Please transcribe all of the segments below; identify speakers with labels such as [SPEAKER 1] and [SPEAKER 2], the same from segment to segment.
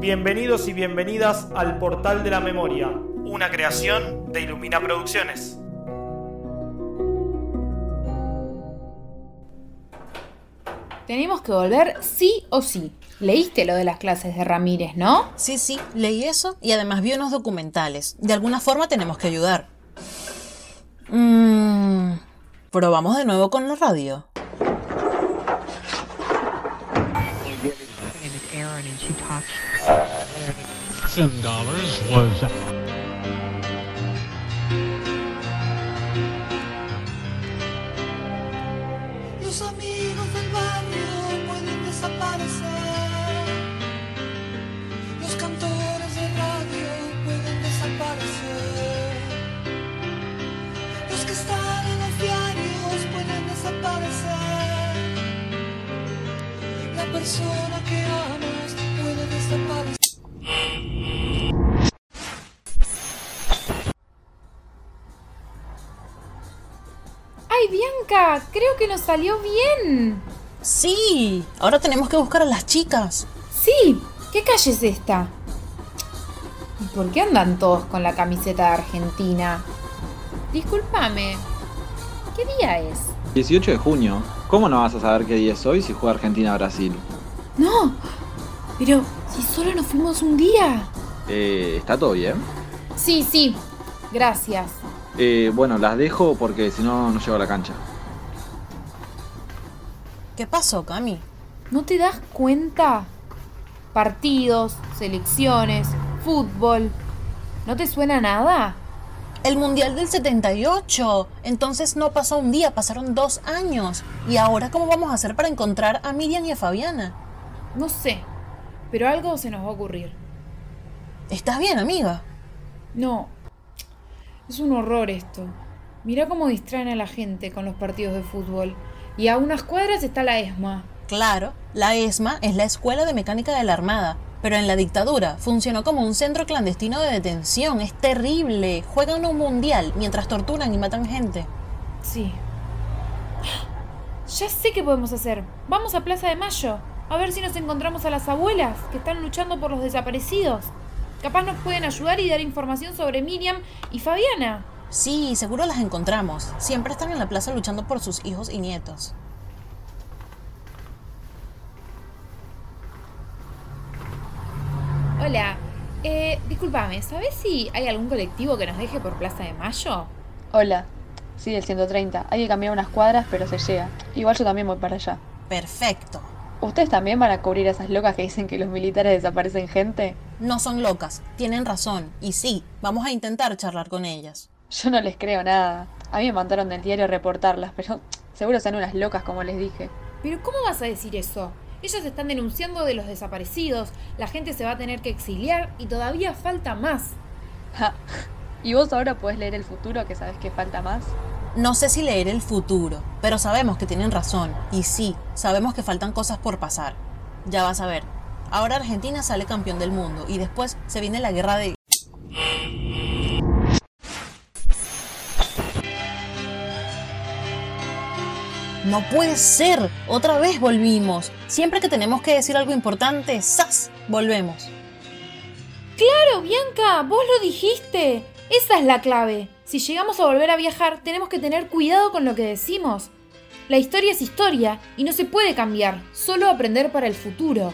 [SPEAKER 1] Bienvenidos y bienvenidas al Portal de la Memoria, una creación de Ilumina Producciones.
[SPEAKER 2] Tenemos que volver sí o sí. Leíste lo de las clases de Ramírez, ¿no?
[SPEAKER 3] Sí, sí, leí eso y además vi unos documentales. De alguna forma tenemos que ayudar. Mmm. Probamos de nuevo con la radio.
[SPEAKER 4] Los amigos del barrio pueden desaparecer. Los cantores de radio pueden desaparecer. Los que están en los diarios pueden desaparecer. La persona
[SPEAKER 2] ¡Ay, Bianca! Creo que nos salió bien.
[SPEAKER 3] Sí, ahora tenemos que buscar a las chicas.
[SPEAKER 2] Sí, ¿qué calle es esta? ¿Y por qué andan todos con la camiseta de Argentina? Discúlpame, ¿qué día es?
[SPEAKER 5] 18 de junio. ¿Cómo no vas a saber qué día es hoy si juega Argentina-Brasil?
[SPEAKER 2] No, pero si solo nos fuimos un día.
[SPEAKER 5] Eh, ¿Está todo bien?
[SPEAKER 2] Sí, sí, gracias.
[SPEAKER 5] Eh, bueno, las dejo porque si no, no llego a la cancha.
[SPEAKER 3] ¿Qué pasó, Cami?
[SPEAKER 2] ¿No te das cuenta? Partidos, selecciones, fútbol. ¿No te suena nada?
[SPEAKER 3] El Mundial del 78. Entonces no pasó un día, pasaron dos años. ¿Y ahora cómo vamos a hacer para encontrar a Miriam y a Fabiana?
[SPEAKER 2] No sé, pero algo se nos va a ocurrir.
[SPEAKER 3] ¿Estás bien, amiga?
[SPEAKER 2] No, es un horror esto. Mira cómo distraen a la gente con los partidos de fútbol. Y a unas cuadras está la ESMA.
[SPEAKER 3] Claro, la ESMA es la Escuela de Mecánica de la Armada, pero en la dictadura funcionó como un centro clandestino de detención. Es terrible. Juegan un mundial mientras torturan y matan gente.
[SPEAKER 2] Sí. Ya sé qué podemos hacer. Vamos a Plaza de Mayo. A ver si nos encontramos a las abuelas que están luchando por los desaparecidos. Capaz nos pueden ayudar y dar información sobre Miriam y Fabiana.
[SPEAKER 3] Sí, seguro las encontramos. Siempre están en la plaza luchando por sus hijos y nietos.
[SPEAKER 2] Hola. Eh, discúlpame, ¿sabes si hay algún colectivo que nos deje por Plaza de Mayo?
[SPEAKER 6] Hola. Sí, el 130. Hay que cambiar unas cuadras, pero se llega. Igual yo también voy para allá.
[SPEAKER 3] Perfecto.
[SPEAKER 6] ¿Ustedes también van a cubrir a esas locas que dicen que los militares desaparecen gente?
[SPEAKER 3] No son locas, tienen razón. Y sí, vamos a intentar charlar con ellas.
[SPEAKER 6] Yo no les creo nada. A mí me mandaron del diario a reportarlas, pero seguro son unas locas como les dije.
[SPEAKER 2] Pero ¿cómo vas a decir eso? Ellas están denunciando de los desaparecidos, la gente se va a tener que exiliar y todavía falta más.
[SPEAKER 6] Ja. ¿Y vos ahora podés leer el futuro que sabes que falta más?
[SPEAKER 3] No sé si leer el futuro, pero sabemos que tienen razón. Y sí, sabemos que faltan cosas por pasar. Ya vas a ver. Ahora Argentina sale campeón del mundo y después se viene la guerra de... No puede ser. Otra vez volvimos. Siempre que tenemos que decir algo importante, ¡zas! Volvemos.
[SPEAKER 2] Claro, Bianca, vos lo dijiste. Esa es la clave. Si llegamos a volver a viajar, tenemos que tener cuidado con lo que decimos. La historia es historia y no se puede cambiar, solo aprender para el futuro.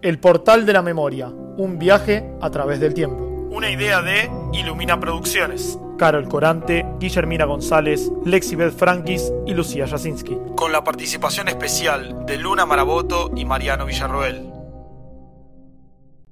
[SPEAKER 1] El Portal de la Memoria, un viaje a través del tiempo. Una idea de Ilumina Producciones. Carol Corante, Guillermina González, Lexibeth Frankis y Lucía Jasinski. Con la participación especial de Luna Maraboto y Mariano Villarroel.